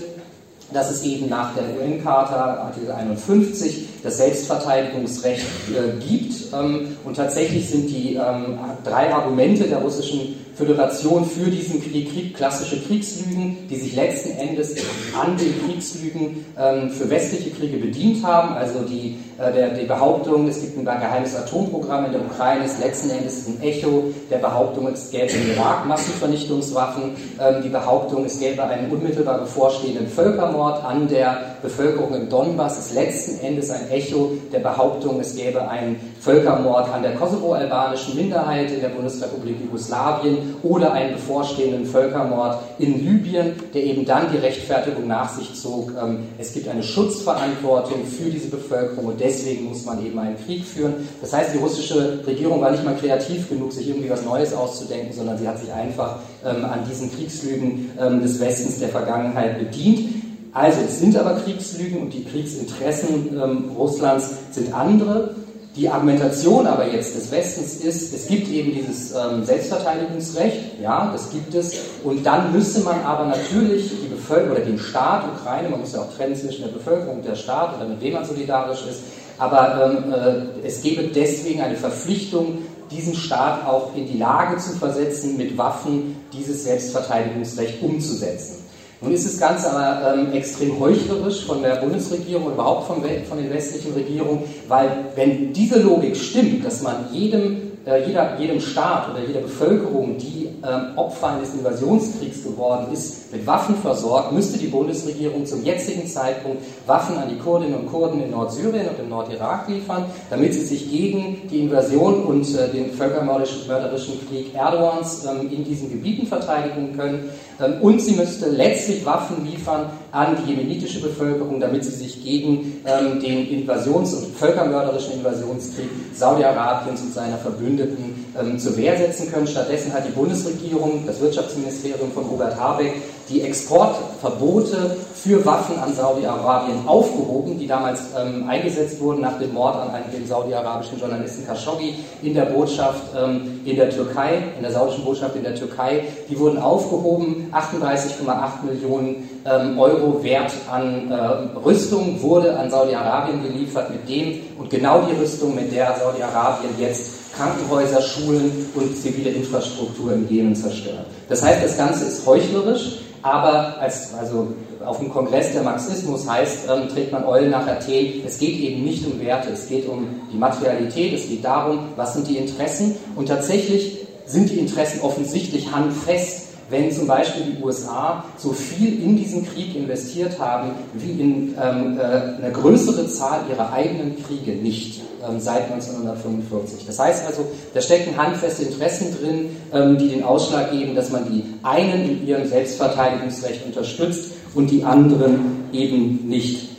dass es eben nach der UN-Charta, Artikel 51, das Selbstverteidigungsrecht äh, gibt. Ähm, und tatsächlich sind die ähm, drei Argumente der russischen Föderation für diesen Krieg, Krieg klassische Kriegslügen, die sich letzten Endes an den Kriegslügen ähm, für westliche Kriege bedient haben. Also die, äh, der, die Behauptung, es gibt ein geheimes Atomprogramm in der Ukraine, ist letzten Endes ein Echo der Behauptung, es gäbe im Irak Massenvernichtungswaffen. Ähm, die Behauptung, es gäbe einen unmittelbar bevorstehenden Völkermord an der Bevölkerung im Donbass, ist letzten Endes ein Echo der Behauptung, es gäbe einen Völkermord an der kosovo-albanischen Minderheit in der Bundesrepublik Jugoslawien oder einen bevorstehenden Völkermord in Libyen, der eben dann die Rechtfertigung nach sich zog, ähm, es gibt eine Schutzverantwortung für diese Bevölkerung und deswegen muss man eben einen Krieg führen. Das heißt, die russische Regierung war nicht mal kreativ genug, sich irgendwie was Neues auszudenken, sondern sie hat sich einfach ähm, an diesen Kriegslügen ähm, des Westens der Vergangenheit bedient. Also es sind aber Kriegslügen und die Kriegsinteressen ähm, Russlands sind andere. Die Argumentation aber jetzt des Westens ist, es gibt eben dieses ähm, Selbstverteidigungsrecht, ja, das gibt es, und dann müsse man aber natürlich die Bevölkerung oder den Staat Ukraine, man muss ja auch trennen zwischen der Bevölkerung und der Staat oder mit wem man solidarisch ist, aber ähm, äh, es gäbe deswegen eine Verpflichtung, diesen Staat auch in die Lage zu versetzen, mit Waffen dieses Selbstverteidigungsrecht umzusetzen. Nun ist das Ganze aber ähm, extrem heuchlerisch von der Bundesregierung und überhaupt von, von, den westlichen Regierungen, weil wenn diese Logik stimmt, dass man jedem, äh, jeder, jedem Staat oder jeder Bevölkerung, die ähm, Opfer eines Invasionskriegs geworden ist, mit Waffen versorgt, müsste die Bundesregierung zum jetzigen Zeitpunkt Waffen an die Kurdinnen und Kurden in Nordsyrien und im Nordirak liefern, damit sie sich gegen die Invasion und äh, den völkermörderischen Krieg Erdogans ähm, in diesen Gebieten verteidigen können. Ähm, und sie müsste letztlich Waffen liefern an die jemenitische Bevölkerung, damit sie sich gegen ähm, den Invasions- und völkermörderischen Invasionskrieg Saudi-Arabiens und seiner Verbündeten ähm, zur Wehr setzen können. Stattdessen hat die Bundesregierung, das Wirtschaftsministerium von Robert Habeck, die Exportverbote für Waffen an Saudi-Arabien aufgehoben, die damals ähm, eingesetzt wurden nach dem Mord an einen, den saudi-arabischen Journalisten Khashoggi in der Botschaft ähm, in der Türkei, in der saudischen Botschaft in der Türkei. Die wurden aufgehoben, 38,8 Millionen ähm, Euro Wert an äh, Rüstung wurde an Saudi-Arabien geliefert, mit dem und genau die Rüstung, mit der Saudi-Arabien jetzt Krankenhäuser, Schulen und zivile Infrastruktur im Jemen zerstört. Das heißt, das Ganze ist heuchlerisch, aber als, also auf dem Kongress der Marxismus heißt, ähm, trägt man Eulen nach Athen, es geht eben nicht um Werte, es geht um die Materialität, es geht darum, was sind die Interessen? Und tatsächlich sind die Interessen offensichtlich handfest wenn zum Beispiel die USA so viel in diesen Krieg investiert haben wie in ähm, äh, eine größere Zahl ihrer eigenen Kriege nicht ähm, seit 1945. Das heißt also, da stecken handfeste Interessen drin, ähm, die den Ausschlag geben, dass man die einen in ihrem Selbstverteidigungsrecht unterstützt und die anderen eben nicht.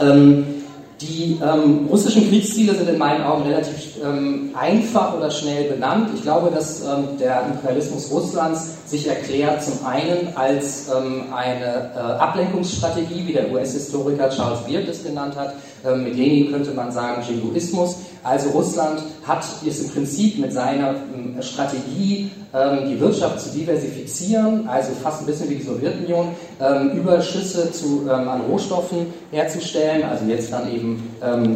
Ähm, die ähm, russischen Kriegsziele sind in meinen Augen relativ ähm, einfach oder schnell benannt. Ich glaube, dass ähm, der Imperialismus Russlands sich erklärt zum einen als ähm, eine äh, Ablenkungsstrategie, wie der US-Historiker Charles Beard es genannt hat. Ähm, mit Lenin könnte man sagen Jingoismus. Also Russland hat es im Prinzip mit seiner ähm, Strategie, die Wirtschaft zu diversifizieren, also fast ein bisschen wie die Sowjetunion, Überschüsse zu, an Rohstoffen herzustellen, also jetzt dann eben,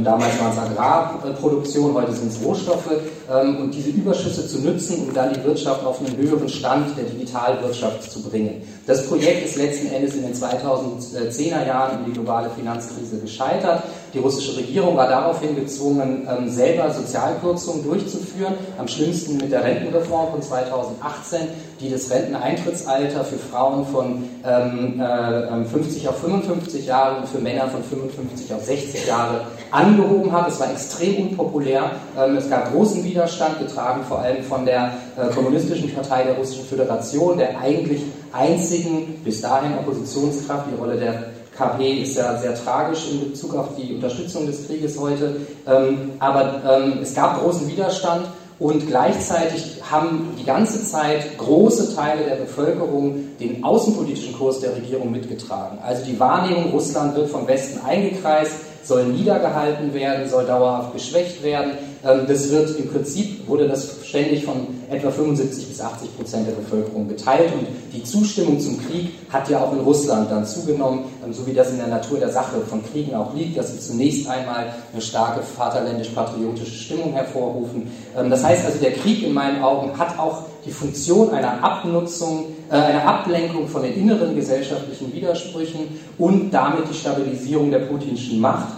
damals waren es Agrarproduktion, heute sind es Rohstoffe, und diese Überschüsse zu nutzen, um dann die Wirtschaft auf einen höheren Stand der Digitalwirtschaft zu bringen. Das Projekt ist letzten Endes in den 2010er Jahren in die globale Finanzkrise gescheitert. Die russische Regierung war daraufhin gezwungen, ähm, selber Sozialkürzungen durchzuführen, am schlimmsten mit der Rentenreform von 2018, die das Renteneintrittsalter für Frauen von 50 ähm, äh, auf 55 Jahre und für Männer von 55 auf 60 Jahre angehoben hat. Es war extrem unpopulär. Ähm, es gab großen Widerstand, getragen vor allem von der äh, Kommunistischen Partei der Russischen Föderation, der eigentlich einzigen bis dahin Oppositionskraft. Die Rolle der KP ist ja sehr tragisch in Bezug auf die Unterstützung des Krieges heute. Ähm, aber ähm, es gab großen Widerstand und gleichzeitig haben die ganze Zeit große Teile der Bevölkerung den außenpolitischen Kurs der Regierung mitgetragen. Also die Wahrnehmung, Russland wird vom Westen eingekreist, soll niedergehalten werden, soll dauerhaft geschwächt werden. Ähm, das wird im Prinzip, wurde das ständig von etwa 75 bis 80 Prozent der Bevölkerung geteilt und die Zustimmung zum Krieg hat ja auch in Russland dann zugenommen, ähm, so wie das in der Natur der Sache von Kriegen auch liegt, dass sie zunächst einmal eine starke vaterländisch-patriotische Stimmung hervorrufen. Ähm, das heißt also, der Krieg in meinen Augen hat auch die Funktion einer Abnutzung, äh, einer Ablenkung von den inneren gesellschaftlichen Widersprüchen und damit die Stabilisierung der putinschen Macht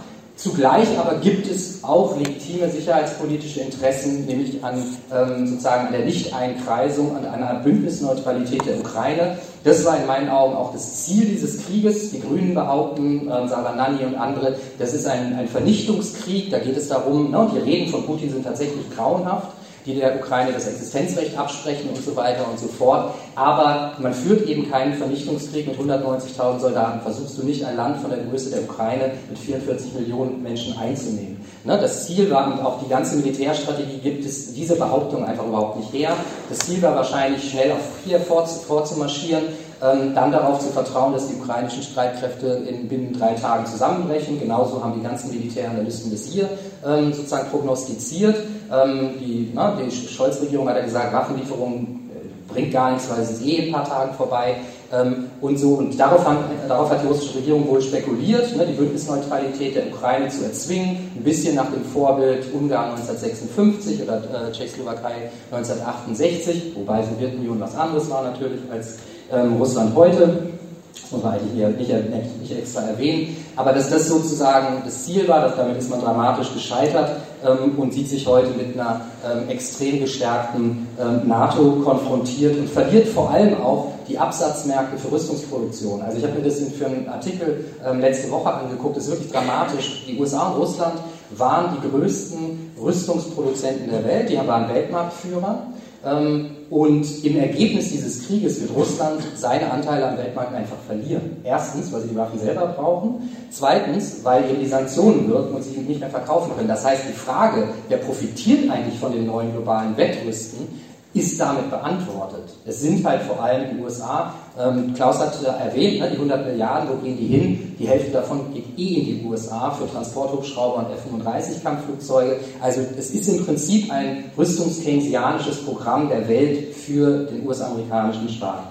Zugleich aber gibt es auch legitime sicherheitspolitische Interessen, nämlich an ähm, sozusagen an der Nichteinkreisung, an einer Bündnisneutralität der Ukraine. Das war in meinen Augen auch das Ziel dieses Krieges. Die Grünen behaupten, äh, Saranani und andere, das ist ein, ein Vernichtungskrieg. Da geht es darum, ne, und die Reden von Putin sind tatsächlich grauenhaft die der Ukraine das Existenzrecht absprechen und so weiter und so fort. Aber man führt eben keinen Vernichtungskrieg mit 190.000 Soldaten. Versuchst du nicht ein Land von der Größe der Ukraine mit 44 Millionen Menschen einzunehmen. Ne, das Ziel war, und auch die ganze Militärstrategie gibt es diese Behauptung einfach überhaupt nicht her. Das Ziel war wahrscheinlich, schnell auf Kiew vorzumarschieren, ähm, dann darauf zu vertrauen, dass die ukrainischen Streitkräfte in binnen drei Tagen zusammenbrechen. Genauso haben die ganzen Militäranalysten das hier ähm, sozusagen prognostiziert. Ähm, die, die Scholz-Regierung hat ja gesagt, Waffenlieferungen äh, bringt gar nichts, weil es ist eh in ein paar Tagen vorbei. Ähm, und so. Und darauf, haben, darauf, hat die russische Regierung wohl spekuliert, ne, die Bündnisneutralität der Ukraine zu erzwingen, ein bisschen nach dem Vorbild Ungarn 1956 oder äh, Tschechoslowakei 1968, wobei Sowjetunion was anderes war natürlich als ähm, Russland heute. Das muss man eigentlich hier nicht, nicht, extra erwähnen. Aber dass das sozusagen das Ziel war, dass damit ist man dramatisch gescheitert, ähm, und sieht sich heute mit einer ähm, extrem gestärkten ähm, NATO konfrontiert und verliert vor allem auch die Absatzmärkte für Rüstungsproduktion. Also ich habe mir das für einen Artikel ähm, letzte Woche angeguckt, das ist wirklich dramatisch. Die USA und Russland waren die größten Rüstungsproduzenten der Welt, die waren Weltmarktführer. Ähm, und im Ergebnis dieses Krieges wird Russland seine Anteile am Weltmarkt einfach verlieren. Erstens, weil sie die Waffen selber brauchen. Zweitens, weil eben die Sanktionen wirken und sie nicht mehr verkaufen können. Das heißt, die Frage, wer profitiert eigentlich von den neuen globalen Wettrüsten, ist damit beantwortet. Es sind halt vor allem die USA. Ähm, Klaus hat erwähnt, ne, die 100 Milliarden, wo gehen die hin? Die Hälfte davon geht eh in die USA für Transporthubschrauber und F-35-Kampfflugzeuge. Also es ist im Prinzip ein rüstungskeynesianisches Programm der Welt für den US-amerikanischen Staat.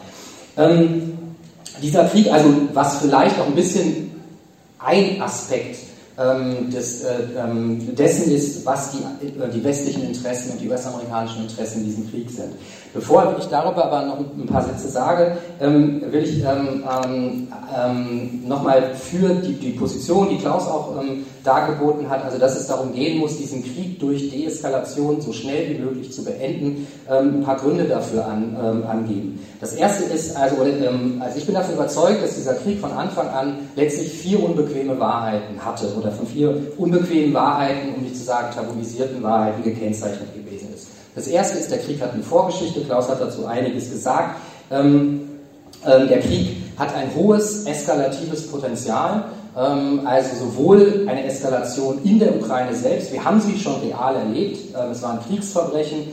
Ähm, dieser Krieg, also was vielleicht auch ein bisschen ein Aspekt ähm, des, äh, ähm, dessen ist, was die, äh, die westlichen Interessen und die US-amerikanischen Interessen in diesem Krieg sind. Bevor ich darüber aber noch ein paar Sätze sage, ähm, will ich ähm, ähm, ähm, nochmal für die, die, Position, die Klaus auch dargeboten hat, also dass es darum gehen muss, diesen Krieg durch Deeskalation so schnell wie möglich zu beenden, ein paar Gründe dafür an, angeben. Das erste ist, also, also ich bin davon überzeugt, dass dieser Krieg von Anfang an letztlich vier unbequeme Wahrheiten hatte oder von vier unbequemen Wahrheiten, um nicht zu sagen tabuisierten Wahrheiten gekennzeichnet gewesen ist. Das erste ist, der Krieg hat eine Vorgeschichte, Klaus hat dazu einiges gesagt. Ähm, ähm, der Krieg hat ein hohes eskalatives Potenzial, ähm, also sowohl eine Eskalation in der Ukraine selbst, wir haben sie schon real erlebt, ähm, es waren Kriegsverbrechen,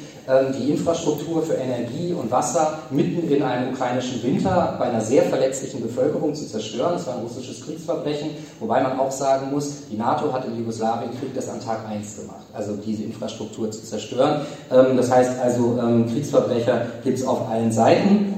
die Infrastruktur für Energie und Wasser mitten in einem ukrainischen Winter bei einer sehr verletzlichen Bevölkerung zu zerstören. Das war ein russisches Kriegsverbrechen, wobei man auch sagen muss, die NATO hat im Jugoslawienkrieg das an Tag 1 gemacht, also diese Infrastruktur zu zerstören. Ähm, das heißt also, ähm, Kriegsverbrecher gibt es auf allen Seiten.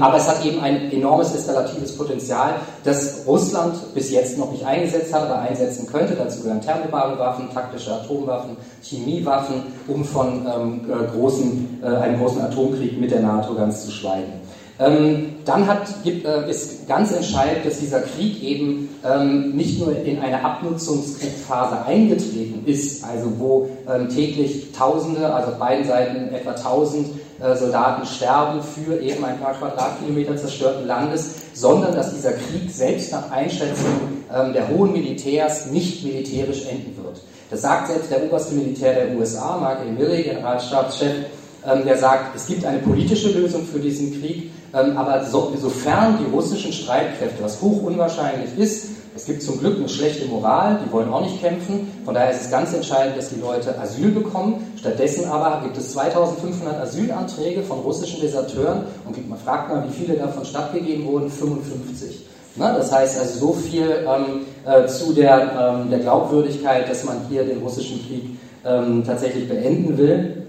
Aber es hat eben ein enormes eskalatives Potenzial, das Russland bis jetzt noch nicht eingesetzt hat, aber einsetzen könnte. Dazu gehören thermobare Waffen, taktische Atomwaffen, Chemiewaffen, um von ähm, äh, großen, äh, einem großen Atomkrieg mit der NATO ganz zu schweigen. Ähm, dann hat, gibt, äh, ist ganz entscheidend, dass dieser Krieg eben ähm, nicht nur in eine Abnutzungskriegsphase eingetreten ist, also wo ähm, täglich Tausende, also auf beiden Seiten etwa Tausend äh, Soldaten sterben für eben ein paar Quadratkilometer zerstörten Landes, sondern dass dieser Krieg selbst nach Einschätzung ähm, der hohen Militärs nicht militärisch enden wird. Das sagt selbst der oberste Militär der USA, Mark A. Milley, Generalstabschef, ähm, der sagt, es gibt eine politische Lösung für diesen Krieg, ähm, aber so, sofern die russischen Streitkräfte, was hoch unwahrscheinlich ist, es gibt zum Glück eine schlechte Moral, die wollen auch nicht kämpfen. Von daher ist es ganz entscheidend, dass die Leute Asyl bekommen. Stattdessen aber gibt es 2500 Asylanträge von russischen Deserteuren und man fragt mal, wie viele davon stattgegeben wurden? 55. Na, das heißt also so viel ähm, äh, zu der, ähm, der Glaubwürdigkeit, dass man hier den russischen Krieg ähm, tatsächlich beenden will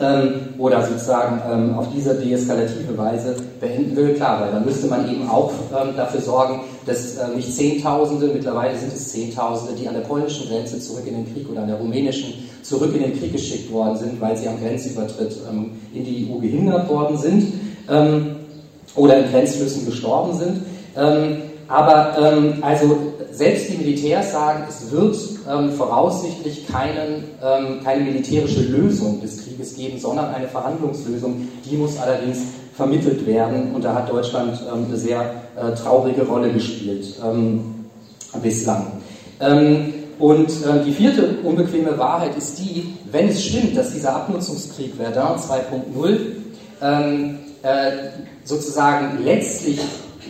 ähm, oder sozusagen ähm, auf diese deeskalative Weise beenden will, klar, weil dann müsste man eben auch ähm, dafür sorgen, dass äh, nicht Zehntausende, mittlerweile sind es Zehntausende, die an der polnischen Grenze zurück in den Krieg oder an der rumänischen zurück in den Krieg geschickt worden sind, weil sie am Grenzübertritt ähm, in die EU gehindert worden sind ähm, oder in Grenzflüssen gestorben sind. Ähm, aber also selbst die Militärs sagen, es wird ähm, voraussichtlich keinen, ähm, keine militärische Lösung des Krieges geben, sondern eine Verhandlungslösung. Die muss allerdings vermittelt werden und da hat Deutschland ähm, eine sehr äh, traurige Rolle gespielt ähm, bislang. Ähm, und äh, die vierte unbequeme Wahrheit ist die, wenn es stimmt, dass dieser Abnutzungskrieg Verdun 2.0 ähm, äh, sozusagen letztlich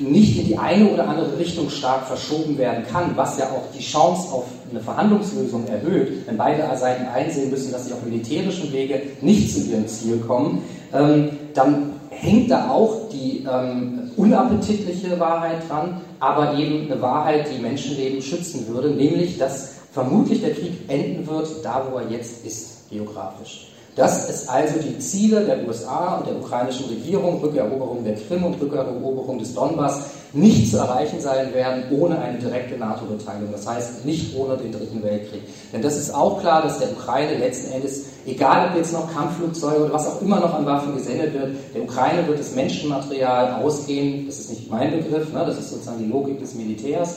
nicht in die eine oder andere Richtung stark verschoben werden kann, was ja auch die Chance auf eine Verhandlungslösung erhöht, wenn beide Seiten einsehen müssen, dass sie auf militärischen Wege nicht zu ihrem Ziel kommen, ähm, dann hängt da auch die ähm, unappetitliche Wahrheit dran, aber eben eine Wahrheit, die Menschenleben schützen würde, nämlich, dass vermutlich der Krieg enden wird, da wo er jetzt ist, geografisch. Dass es also die Ziele der USA und der ukrainischen Regierung, Rückeroberung der Krim und Rückeroberung des Donbass, nicht zu erreichen sein werden ohne eine direkte NATO-Beteiligung. Das heißt, nicht ohne den Dritten Weltkrieg. Denn das ist auch klar, dass der Ukraine letzten Endes, egal ob jetzt noch Kampfflugzeuge oder was auch immer noch an Waffen gesendet wird, der Ukraine wird das Menschenmaterial ausgehen, das ist nicht mein Begriff, ne, das ist sozusagen die Logik des Militärs,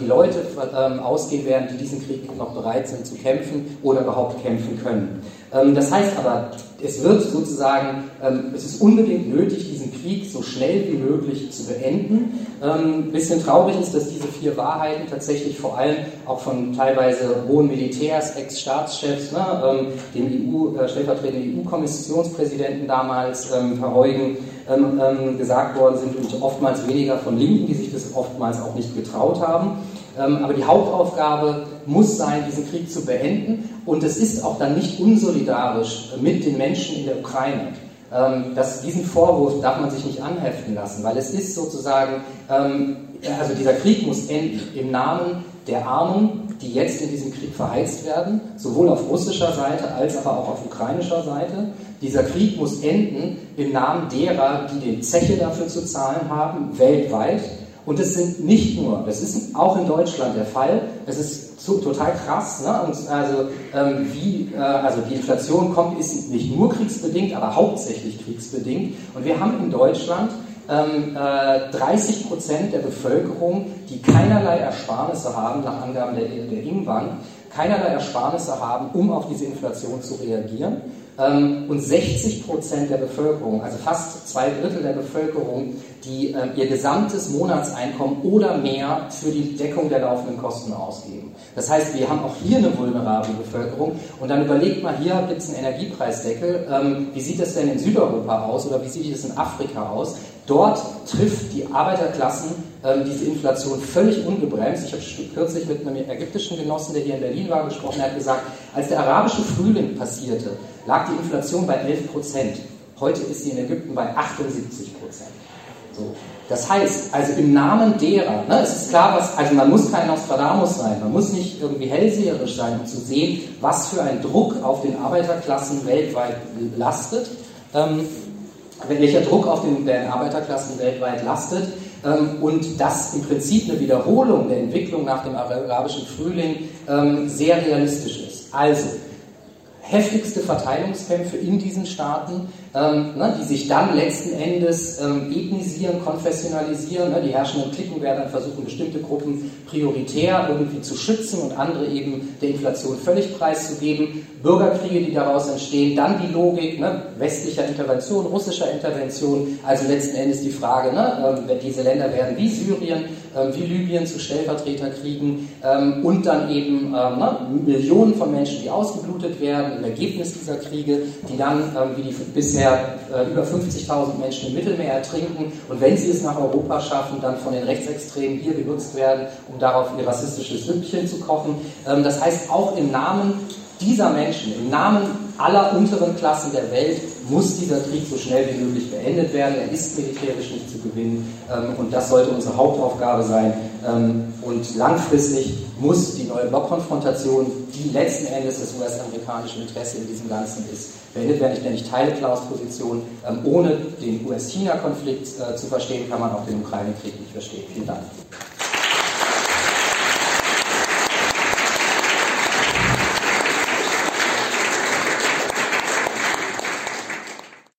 die Leute ähm, ausgehen werden, die diesen Krieg noch bereit sind zu kämpfen oder überhaupt kämpfen können. Ähm, das heißt aber, es wird sozusagen, ähm, es ist unbedingt nötig, Krieg so schnell wie möglich zu beenden. Ein ähm, bisschen traurig ist, dass diese vier Wahrheiten tatsächlich vor allem auch von teilweise hohen Militärs, Ex-Staatschefs, ne, dem EU, äh, stellvertretenden EU-Kommissionspräsidenten damals, Verheugen, gesagt worden sind und oftmals weniger von Linken, die sich das oftmals auch nicht getraut haben. aber die Hauptaufgabe muss sein, diesen Krieg zu beenden. Und es ist auch dann nicht unsolidarisch mit den Menschen in der Ukraine. Ähm, das, diesen Vorwurf darf man sich nicht anheften lassen, weil es ist sozusagen, ähm, also dieser Krieg muss enden im Namen der Armen, die jetzt in diesem Krieg verheizt werden, sowohl auf russischer Seite als aber auch auf ukrainischer Seite. Dieser Krieg muss enden im Namen derer, die den Zeche dafür zu zahlen haben, weltweit. Und es sind nicht nur, das ist auch in Deutschland der Fall, es ist so, total krass. Ne? Und also, ähm, wie, äh, also die Inflation kommt, ist nicht nur kriegsbedingt, aber hauptsächlich kriegsbedingt. Und wir haben in Deutschland ähm, äh, 30 Prozent der Bevölkerung, die keinerlei Ersparnisse haben, nach Angaben der, der Ingbank, keinerlei Ersparnisse haben, um auf diese Inflation zu reagieren. Ähm, und 60 Prozent der Bevölkerung, also fast zwei Drittel der Bevölkerung, die äh, ihr gesamtes Monatseinkommen oder mehr für die Deckung der laufenden Kosten ausgeben. Das heißt, wir haben auch hier eine vulnerable Bevölkerung und dann überlegt mal, hier gibt es einen Energiepreisdeckel, ähm, wie sieht das denn in Südeuropa aus oder wie sieht es in Afrika aus? Dort trifft die Arbeiterklassen ähm, diese Inflation völlig ungebremst. Ich habe kürzlich mit einem ägyptischen Genossen, der hier in Berlin war, gesprochen, der hat gesagt, als der arabische Frühling passierte, lag die Inflation bei 11 Prozent. Heute ist sie in Ägypten bei 78 Prozent. So. Das heißt, also im Namen derer, ne, es ist klar, was, also man muss kein Nostradamus sein, man muss nicht irgendwie hellseherisch sein, um zu sehen, was für ein Druck auf den Arbeiterklassen weltweit lastet, ähm, welcher Druck auf den, den Arbeiterklassen weltweit lastet ähm, und dass im Prinzip eine Wiederholung der Entwicklung nach dem arabischen Frühling ähm, sehr realistisch ist. Also, heftigste Verteilungskämpfe in diesen Staaten, ähm, ne, die sich dann letzten Endes ähm, ethnisieren, konfessionalisieren. Ne, die herrschenden Klicken werden dann versuchen, bestimmte Gruppen prioritär irgendwie zu schützen und andere eben der Inflation völlig preiszugeben. Bürgerkriege, die daraus entstehen, dann die Logik ne, westlicher Intervention, russischer Intervention, also letzten Endes die Frage, ne, ähm, diese Länder werden wie Syrien, ähm, wie Libyen zu Stellvertreterkriegen ähm, und dann eben ähm, ne, Millionen von Menschen, die ausgeblutet werden, im Ergebnis dieser Kriege, die dann, wie die bisher äh, über 50.000 Menschen im Mittelmeer ertrinken und wenn sie es nach Europa schaffen, dann von den Rechtsextremen hier genutzt werden, um darauf ihr rassistisches Süppchen zu kochen. Das heißt, auch im Namen dieser Menschen, im Namen aller unteren Klassen der Welt, muss dieser Krieg so schnell wie möglich beendet werden. Er ist militärisch nicht zu gewinnen ähm, und das sollte unsere Hauptaufgabe sein. Ähm, und langfristig muss die neue Blockkonfrontation, die letzten Endes das US-amerikanische Interesse in diesem Ganzen ist, beendet werden. Ich nenne ich teile Klaus Position. Ähm, ohne den US-China-Konflikt äh, zu verstehen, kann man auch den Ukraine-Krieg nicht verstehen. Vielen Dank.